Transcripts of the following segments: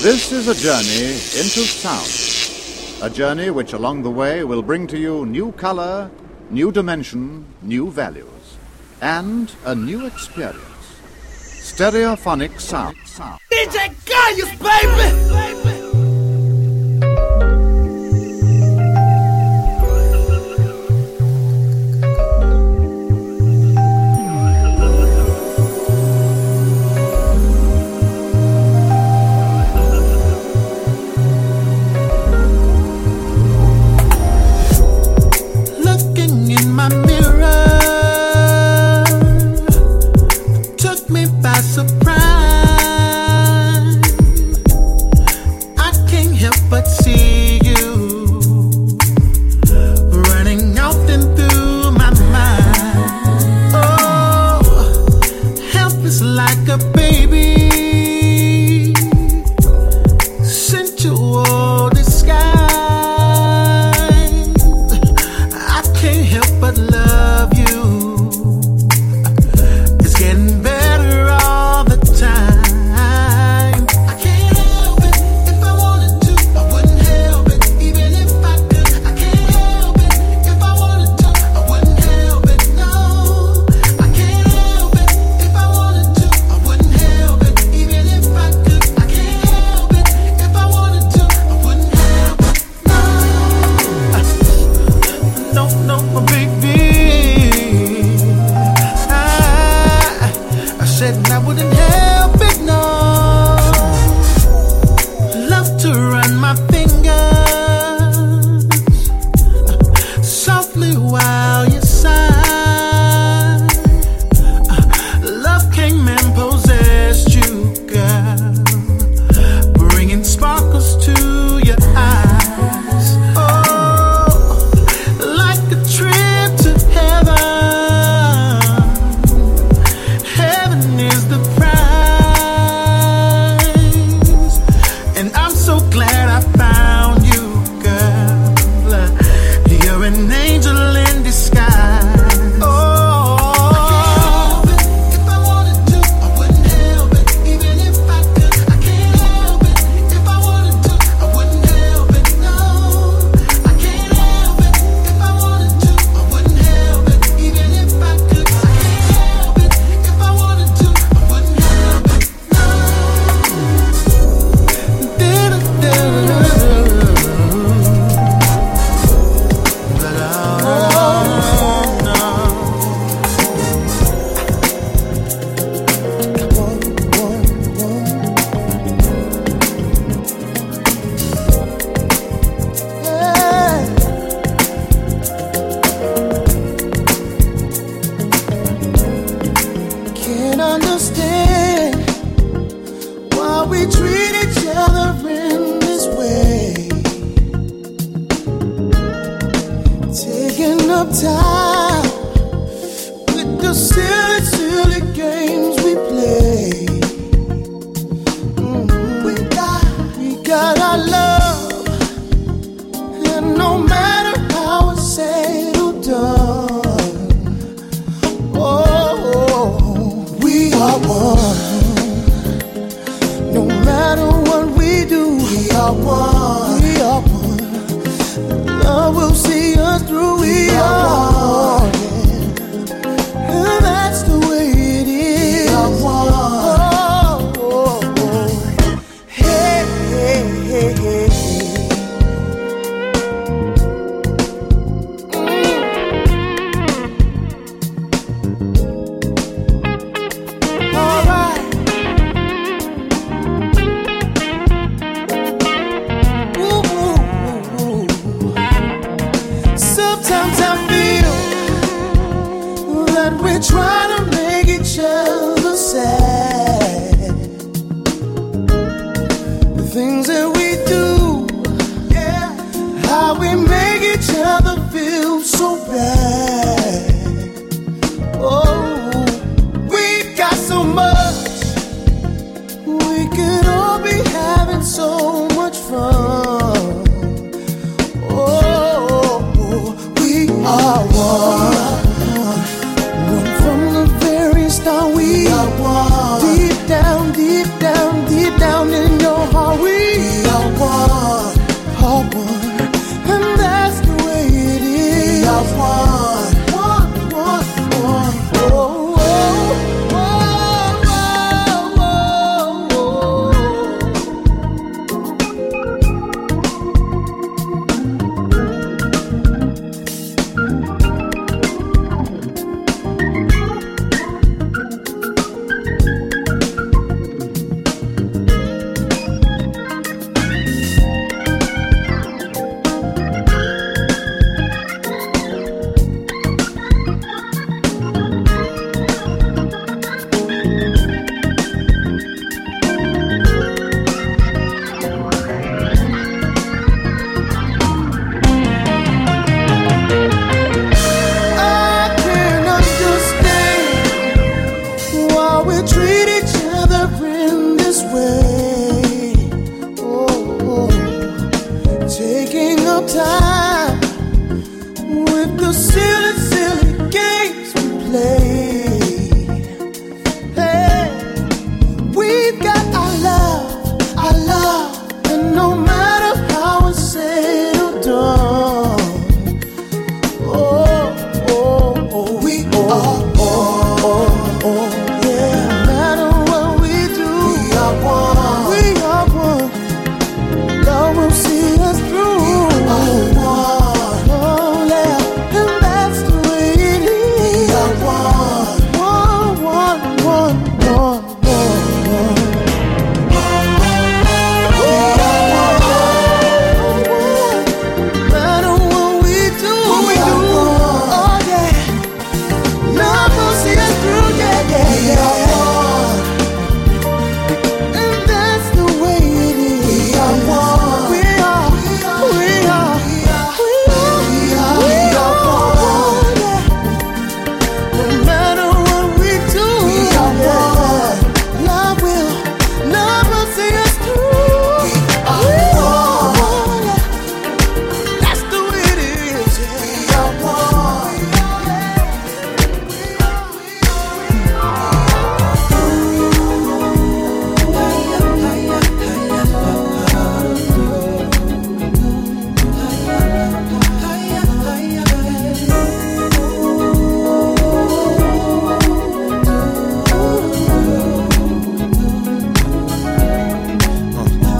This is a journey into sound. A journey which along the way will bring to you new color, new dimension, new values, and a new experience. Stereophonic sound. DJ Gaius, baby! baby.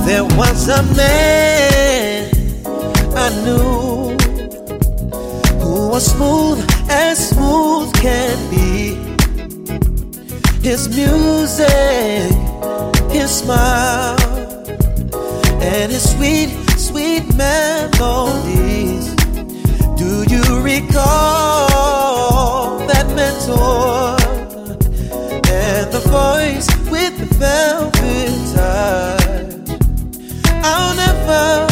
There was a man I knew who was smooth as smooth can be. His music, his smile, and his sweet, sweet melodies. Do you recall that mentor and the voice with the velvet? love.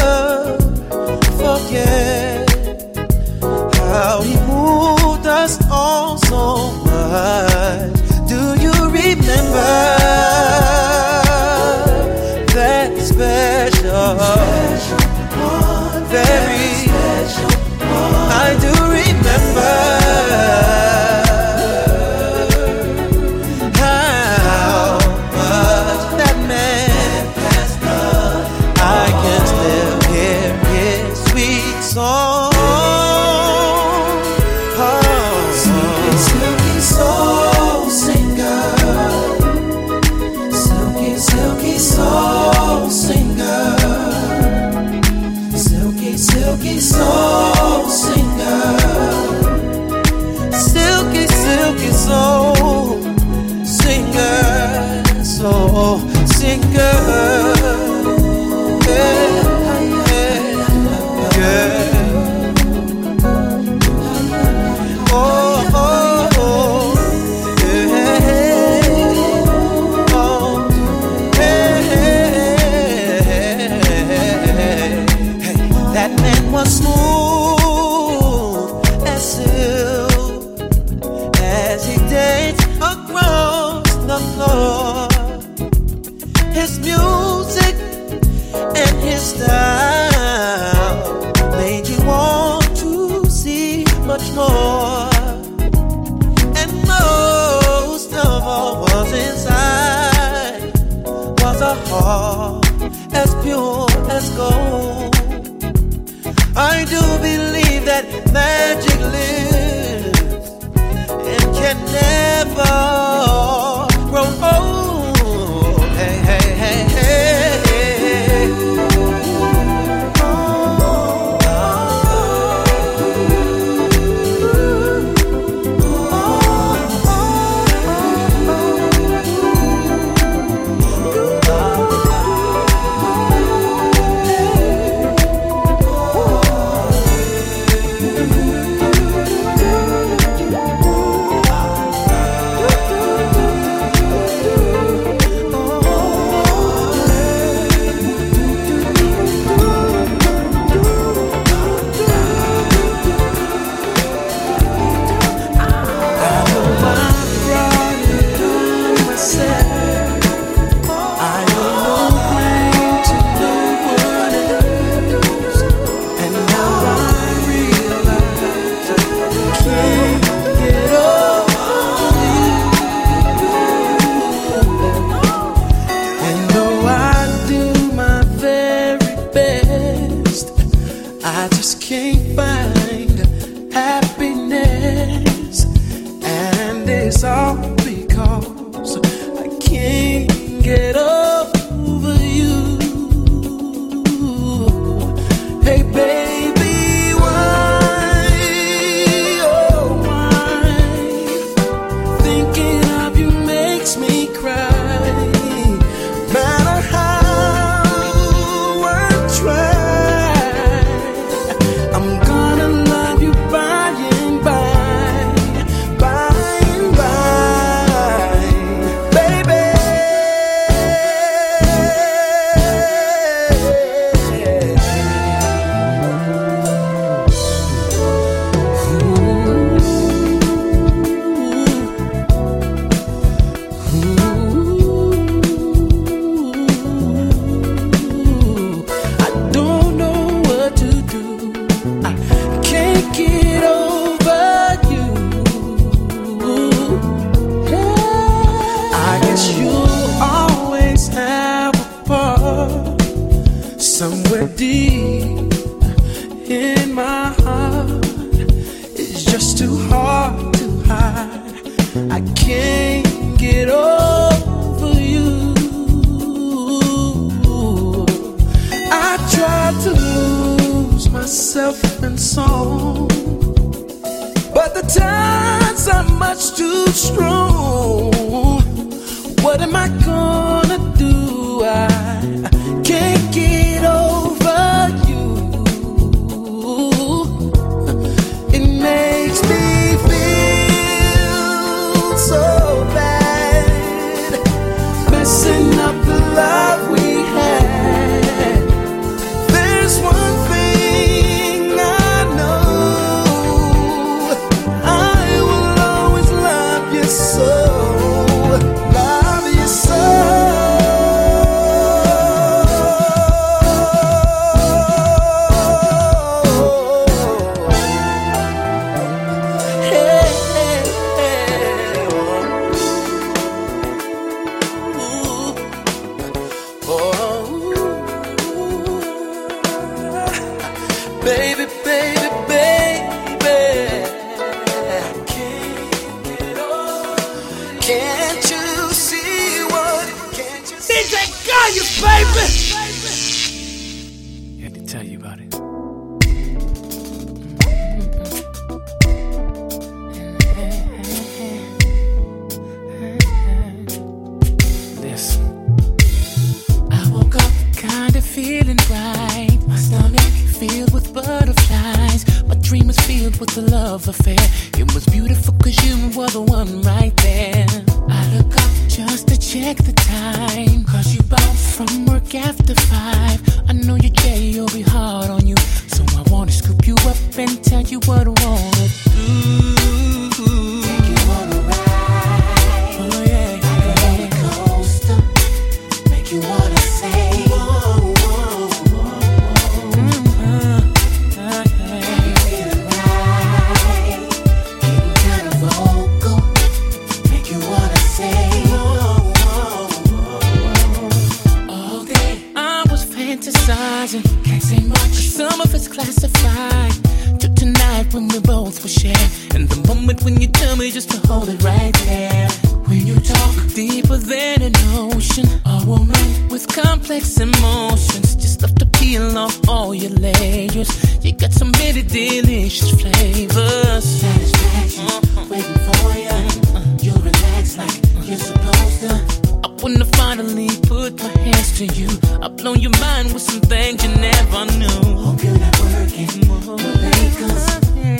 finally put my hands to you. I blow your mind with some things you never knew. Hope you're not working more because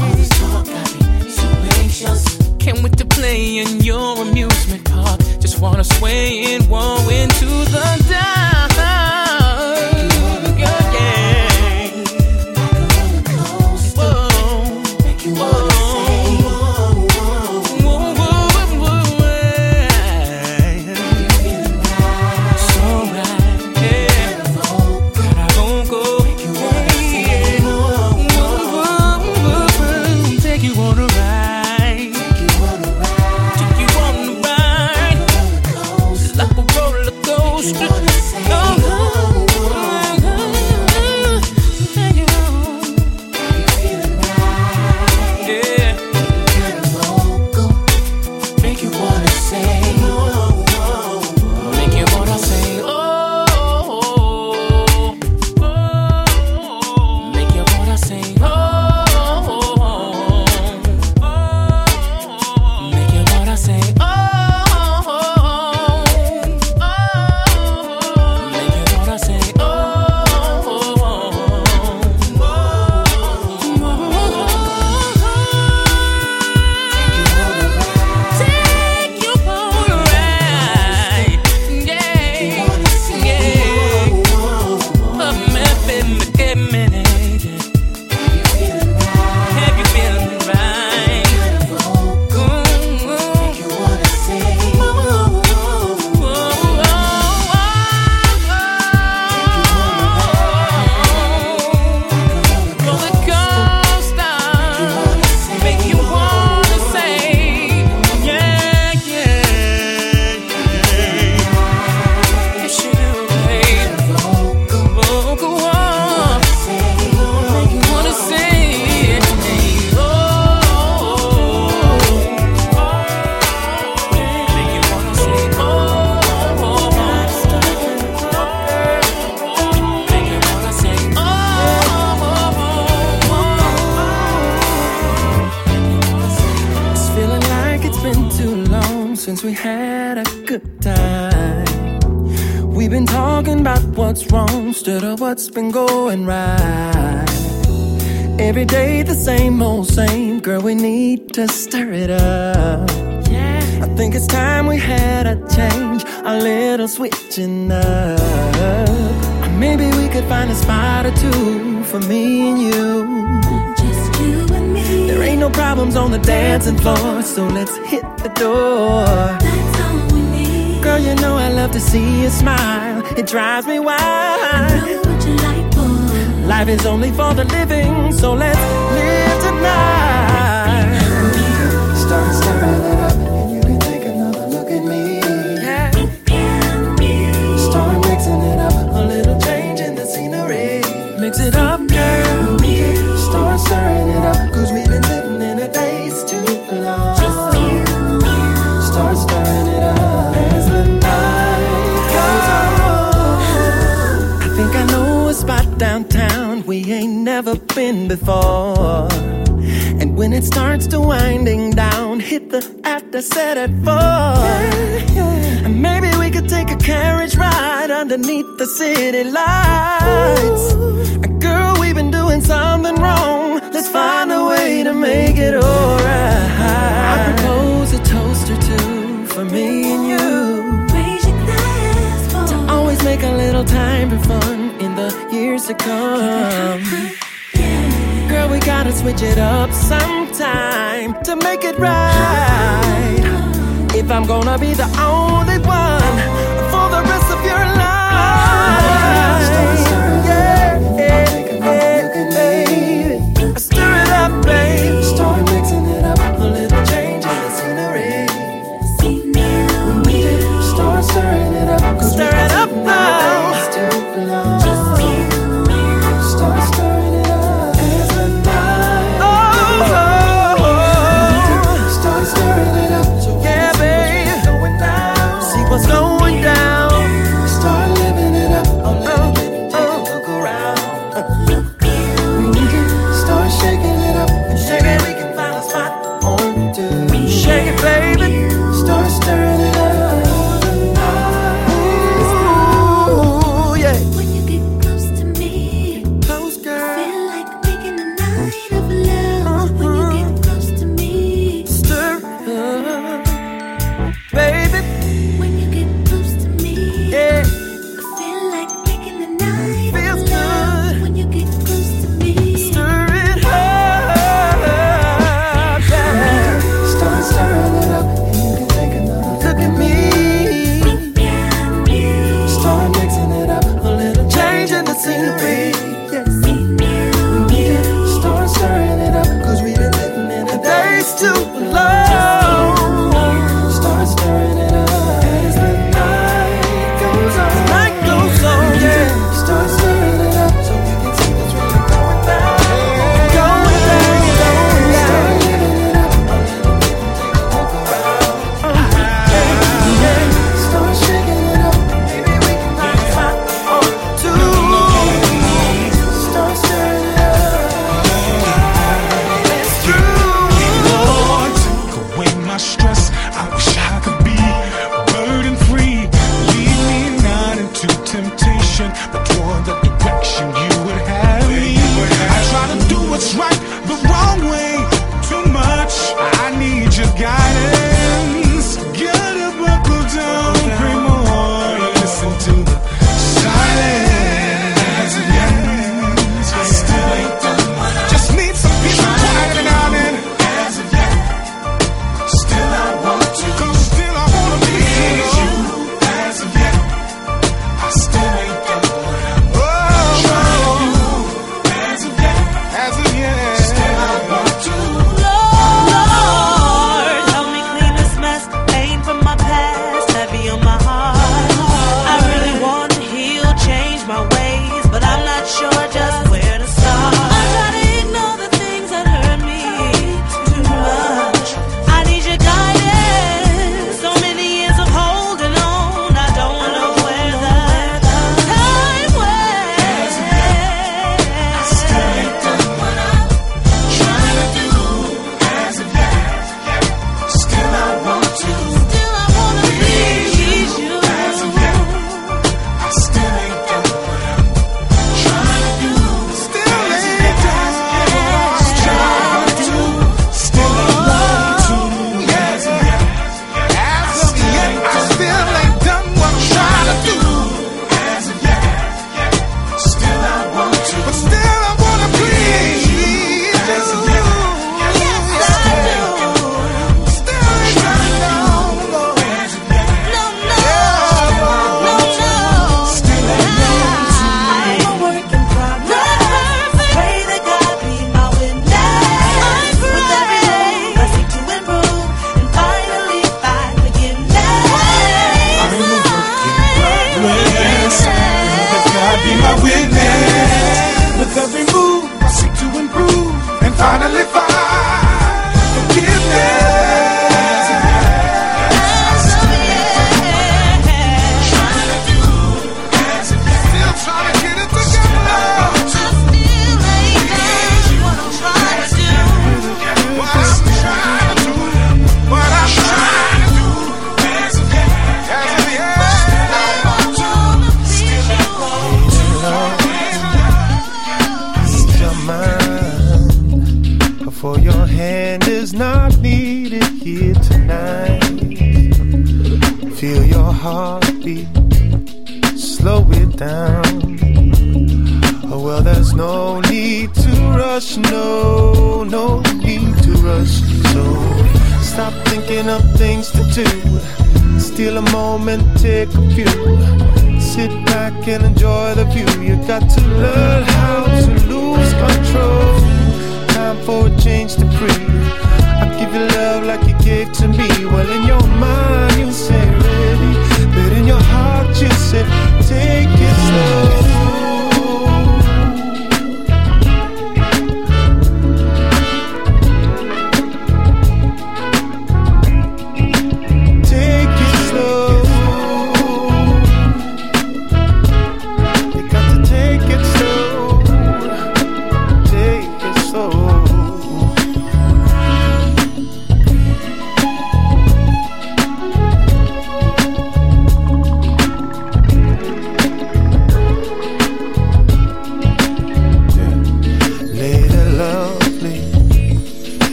all this talk got me so anxious. Can't wait to play in your amusement park. Just wanna sway in been going right. Every day the same old same. Girl, we need to stir it up. Yeah. I think it's time we had a change, a little switching up. Maybe we could find a spot or two for me and you. Just you and me. There ain't no problems on the dancing floor, so let's hit the door. That's all we need. Girl, you know I love to see you smile. It drives me wild. Life is only for the living, so let's live. been before. And when it starts to winding down, hit the after set at four. Yeah, yeah. And maybe we could take a carriage ride underneath the city lights. Ooh. Girl, we've been doing something wrong. Let's find a way to make it alright. I propose a toast or two for me and you. Raise your glass to always make a little time for fun in the years to come gotta switch it up sometime to make it right. If I'm gonna be the only one for the rest of your life.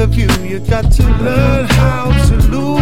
of you, you got to learn how to lose.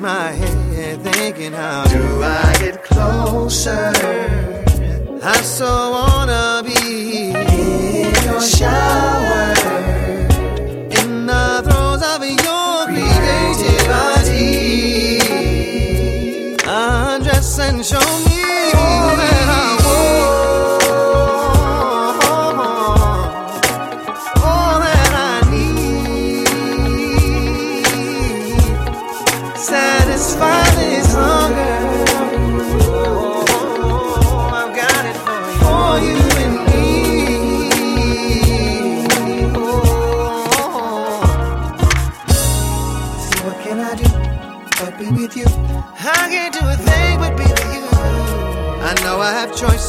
my head thinking how do I get closer? I so wanna be in your shower. In the throes of your creativity. Undress and show.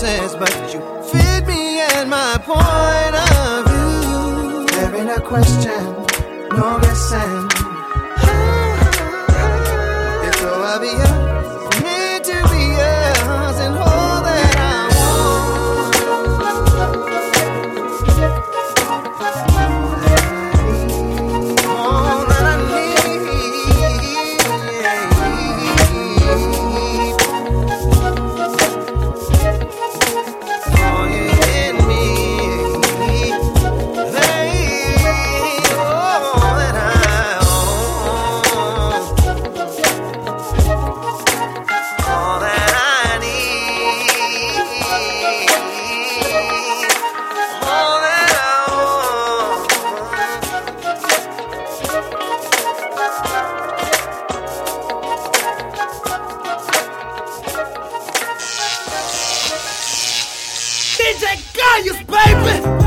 but you feed me and my point of view. There ain't a question, no guessing. DJ Gaius, baby!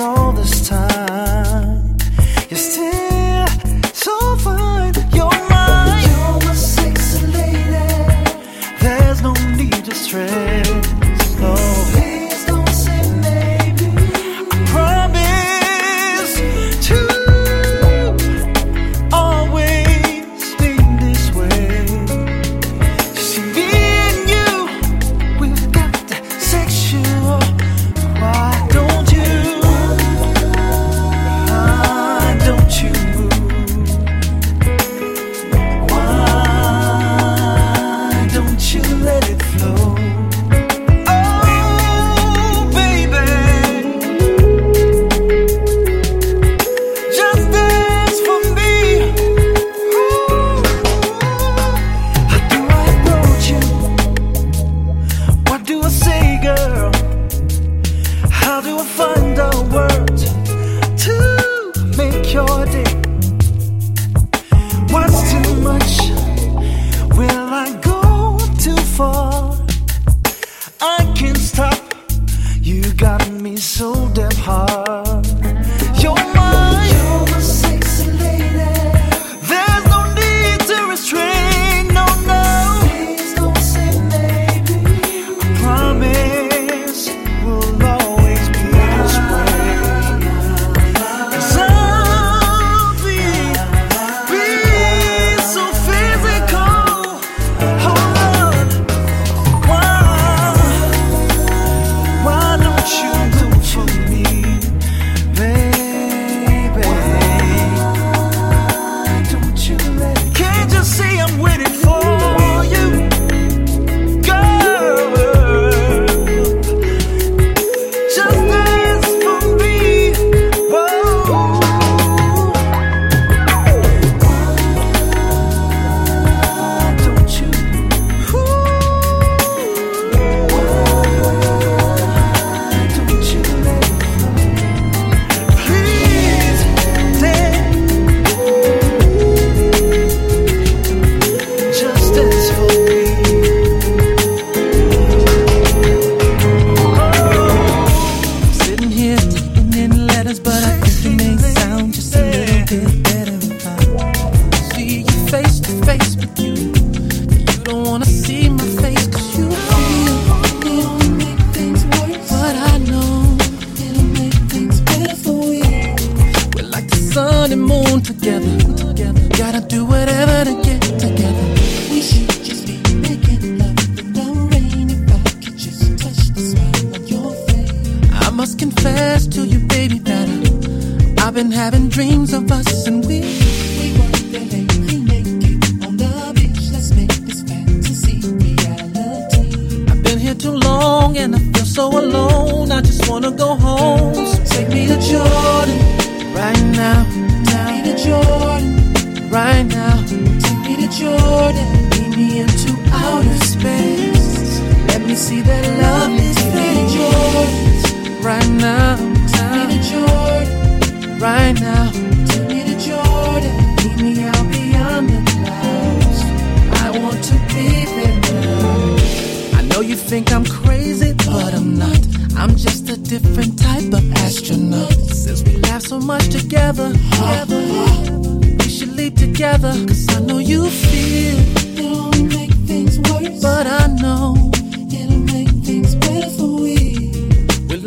all this time.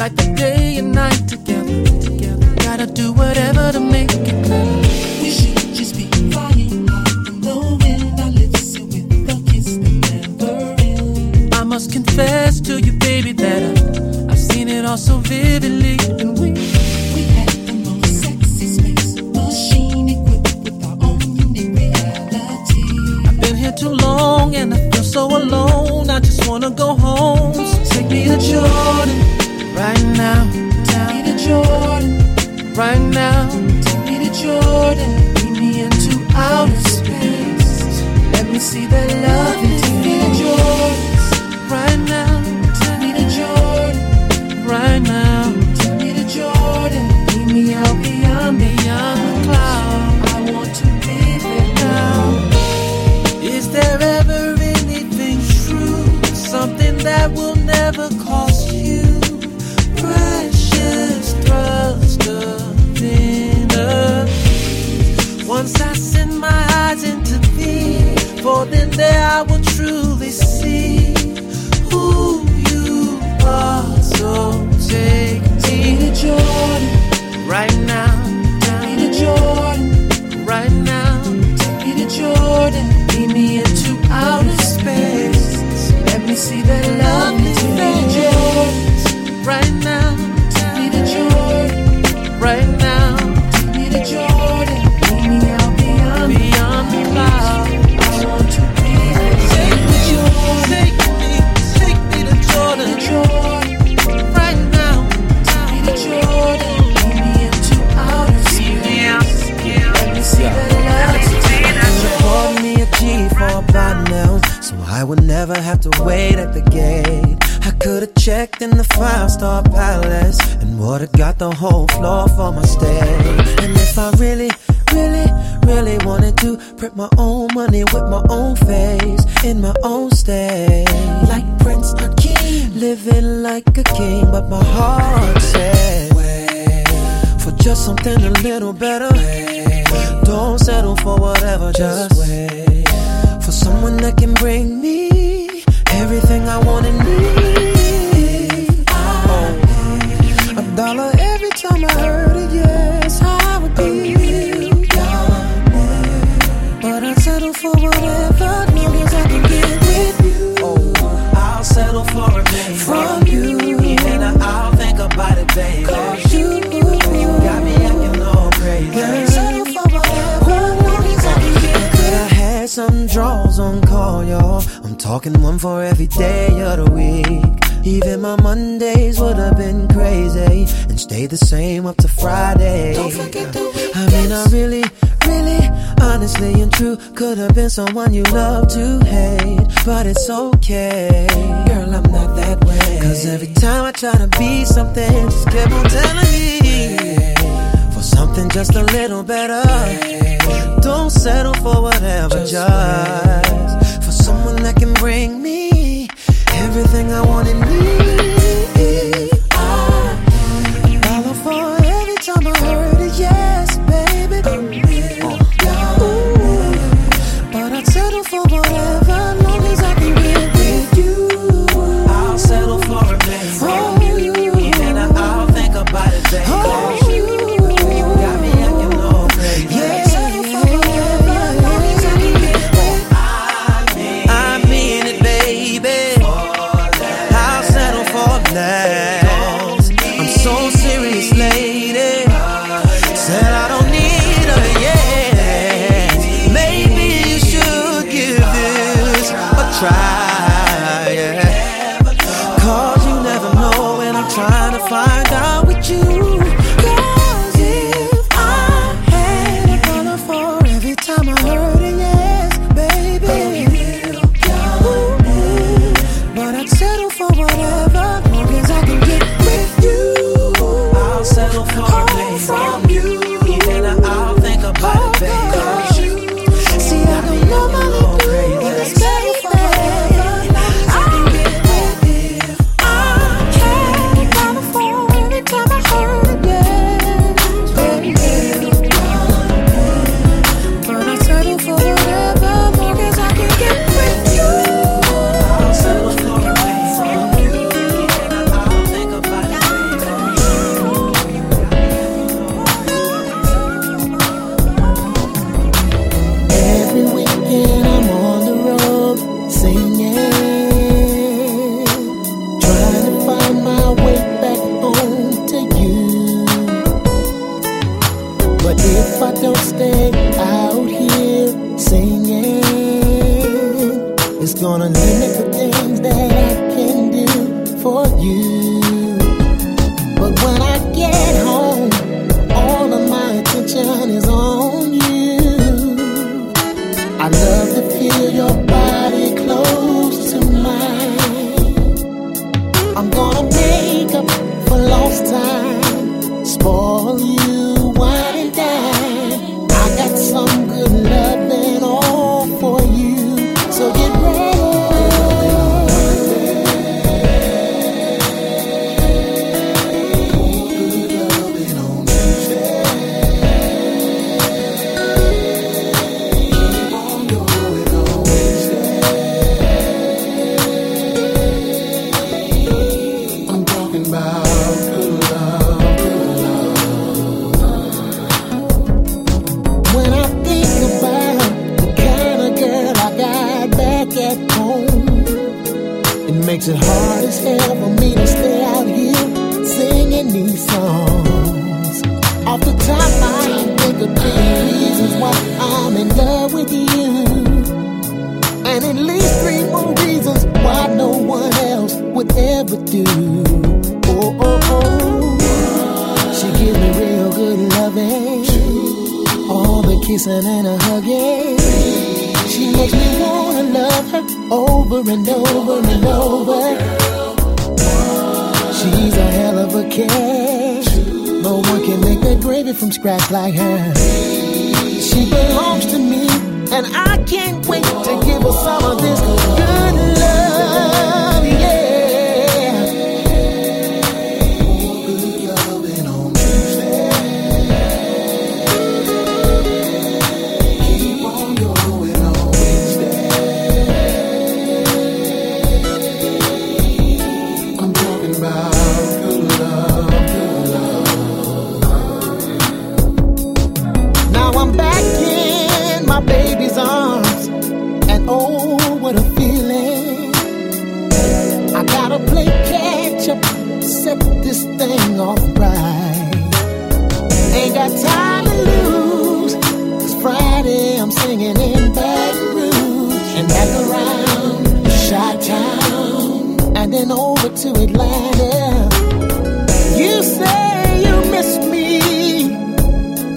like think. day. have to wait at the gate. I could've checked in the five star palace and would've got the whole floor for my stay. And if I really, really, really wanted to, print my own money with my own face in my own state. Like Prince Hakeem, living like a king, but my heart said, wait for just something a little better. Wait. Don't settle for whatever, just, just wait for someone that can bring me everything I want and need. A dollar every time I heard it, yes, I would be. But I settle for whatever, long as I can get with you. I'll settle for a thing from you, and I'll think about it, baby. Cause you, got me acting all crazy. Settle for whatever, long as I can get with. I had some draw. Talking one for every day of the week. Even my Mondays would have been crazy and stayed the same up to Friday. Don't forget the. I mean, I really, really, honestly and true could have been someone you love to hate, but it's okay. Girl, I'm not that way. Cause every time I try to be something, just keep on telling me for something just a little better. Don't settle for whatever, just that can bring me everything I want and need.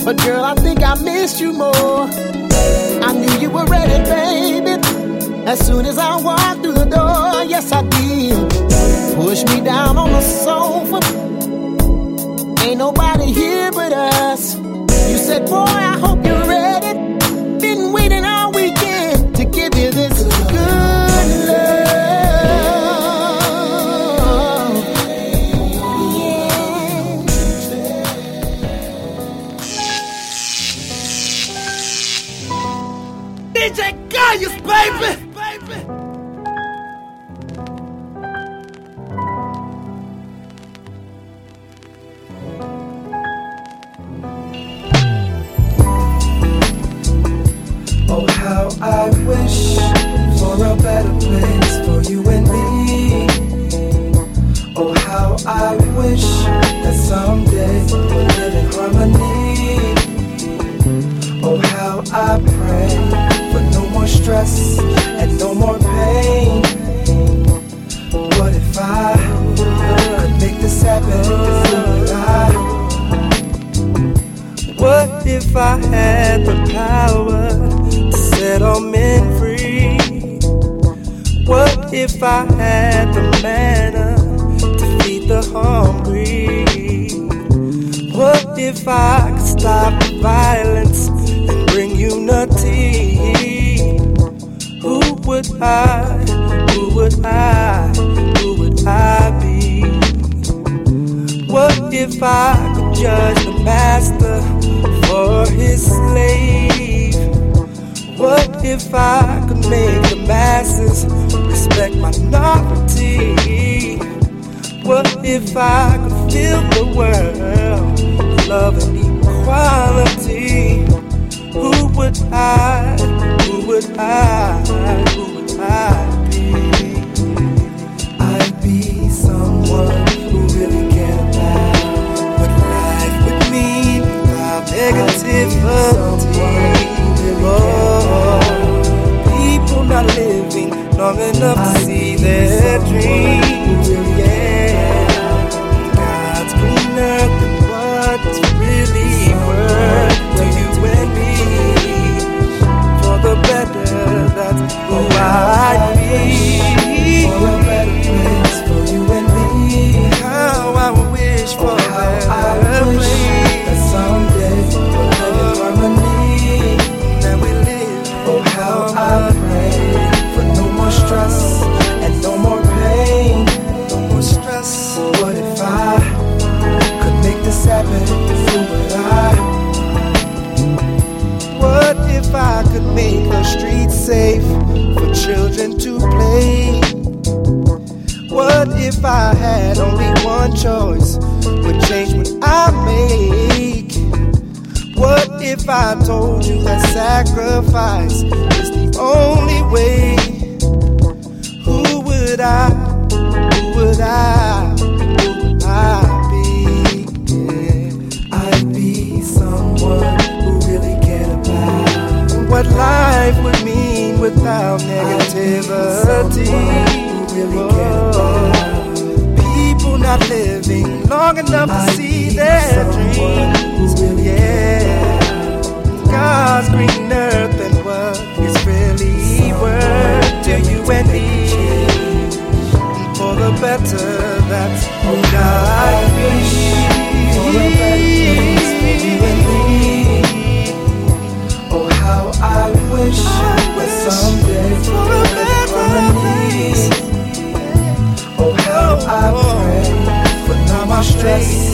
But girl, I think I missed you more. I knew you were ready, baby. As soon as I walked through the door, yes I did. Push me down on the sofa. Ain't nobody here but us. You said, boy. If I could stop the violence and bring unity? Who would I, who would I, who would I be? What if I could judge the master for his slave? What if I could make the masses respect minority? What if I could fill the world love and equality? Who would I, who would I, who would I be? I'd be someone who really cared about what life would mean without negativity. Oh, people not living long enough to see their dreams. You and me. For the better, that's who I'd be. For for you and me. How I wish for a better. I could make the streets safe for children to play? What if I had only one choice? Would change what I make? What if I told you that sacrifice is the only way? Who would I? Who would I? Life would mean without negativity. Really cared about people not living long enough to see their dreams. Yeah, God's green earth and what is really worth to you and me. For the better, that's who God no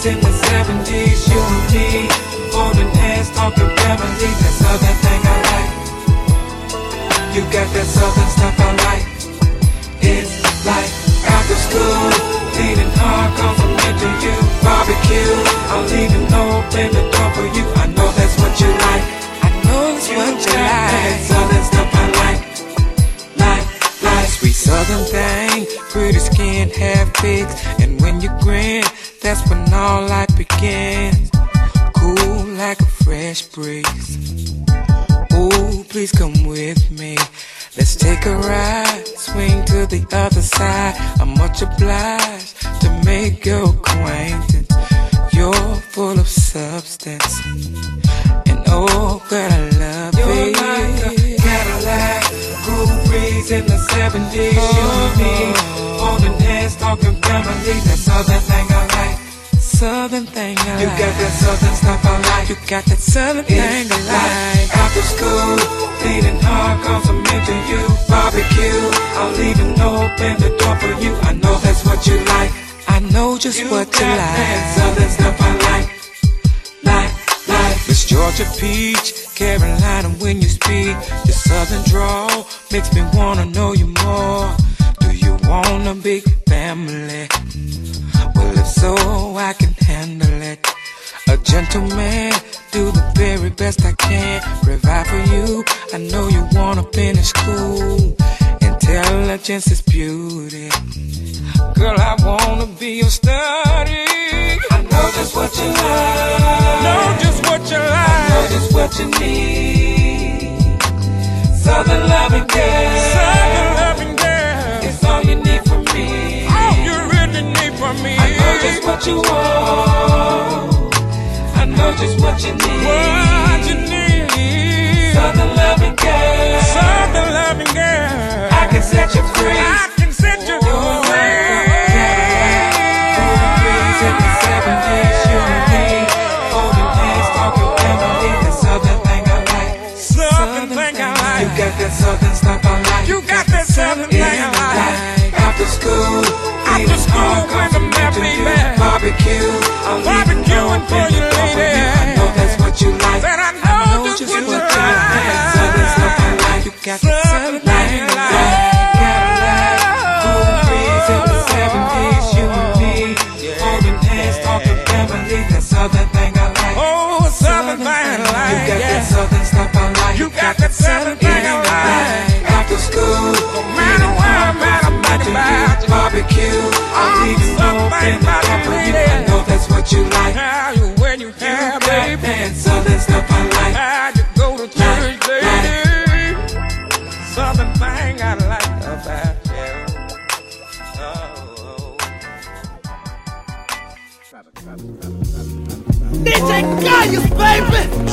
In the 70s, you and me. Foreign hands talking remedies, that southern thing I like. You got that southern stuff I like. It's like after school, leaning hard, complimenting you. Barbecue, I'll even open the door for you. I know that's what you like. I know it's you what you like. That southern stuff I like. Like, like. Sweet southern thing, pretty skin, half fixed, and when you grin that's when all life begins. Cool like a fresh breeze. Ooh, please come with me. Let's take a ride, swing to the other side. I'm much obliged to make your acquaintance. You're full of substance, and oh, girl, I love You're it. like a Cadillac, cool breeze in the 70s. You and me, holding hands, talking talking family. That southern thing I. Southern thing I You got that southern stuff I like. You got that southern thing I like. After school, eating hard, complimenting you. Barbecue, I'll even open the door for you. I know that's what you like. I know just You what you got like. that southern stuff I like. Like, like. Miss Georgia Peach, Carolina when you speak. Your southern drawl makes me wanna know you more. Want a big family? Well, if so, I can handle it. A gentleman, do the very best I can. Provide for you. I know you wanna finish school. Intelligence is beauty. Girl, I wanna be your study. I know just what you like. Know just what you like. I know just what you need. Southern loving girl. Southern loving what you want. I know just what you need. What you need. Southern loving girl. Southern loving girl. I can set you free. I got that southern thing I like. After school, no matter where, matter much about you. barbecue. I'm leaving no something open about door for you. I know that's what you like. How you when you have, baby. And southern stuff I like. How you go to church, lady. Southern thing I like about you. Oh, DJ Gaius, baby!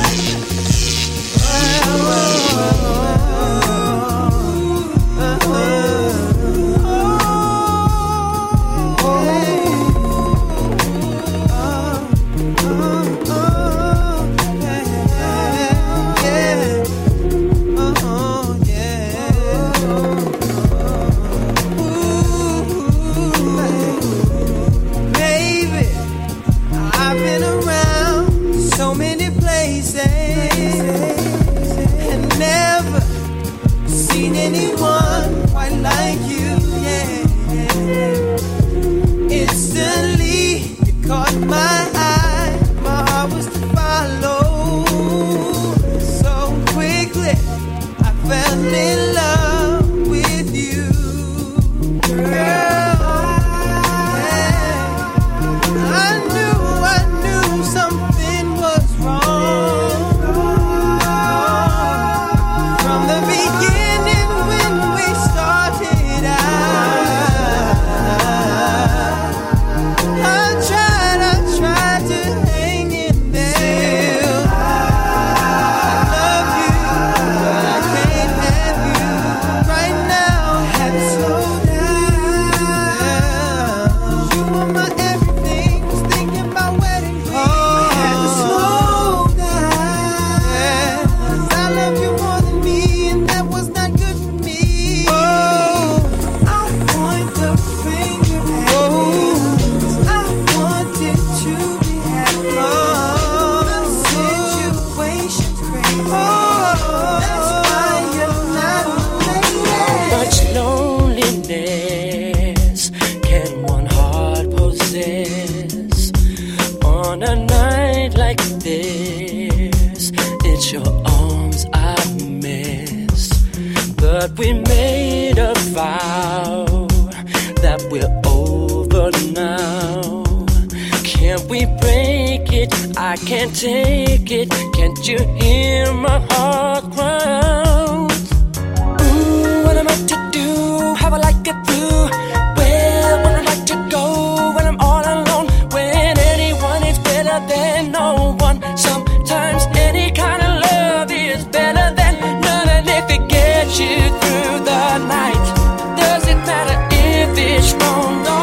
Seen anyone quite like you. Yeah. Instantly, you caught my can't take it. Can't you hear my heart cry? Ooh, what am I to do? How I get through? Where would I like to go when I'm all alone? When anyone is better than no one. Sometimes any kind of love is better than none. And if it gets you through the night, does it matter if it's wrong?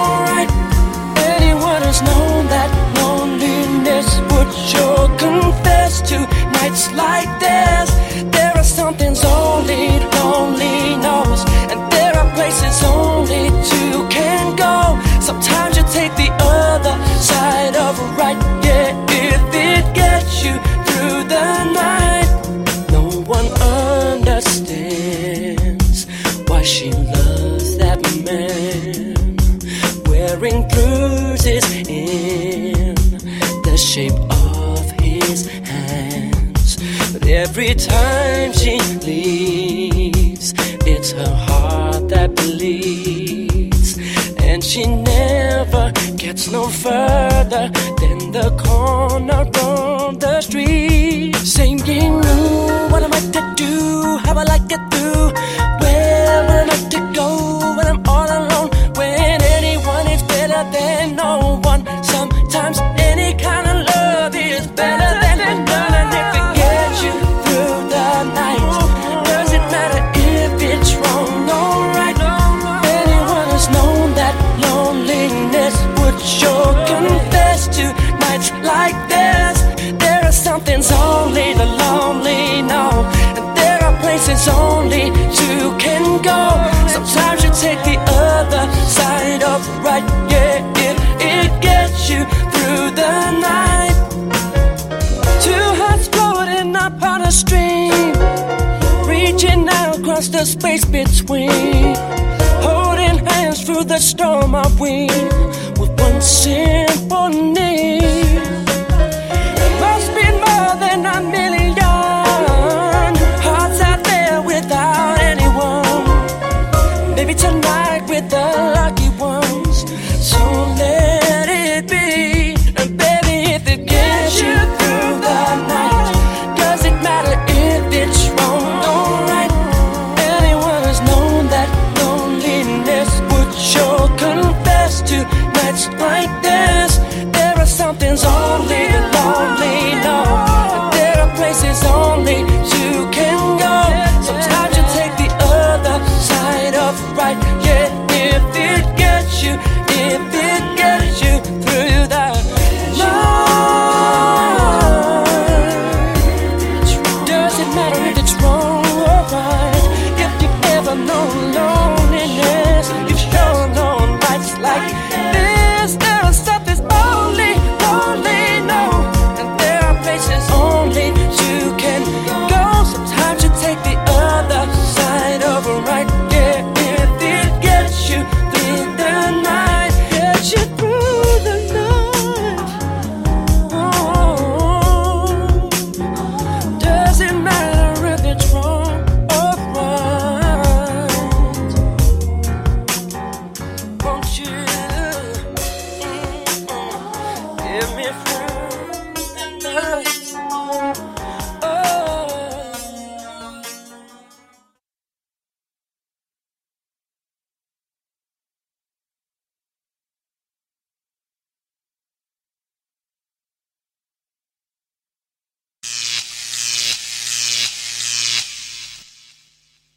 every time she leaves, it's her heart that bleeds, and she never gets no further than the corner on the street. Singing, Ooh, what am I to do? How will I get through? space between. Holding hands through the storm of we.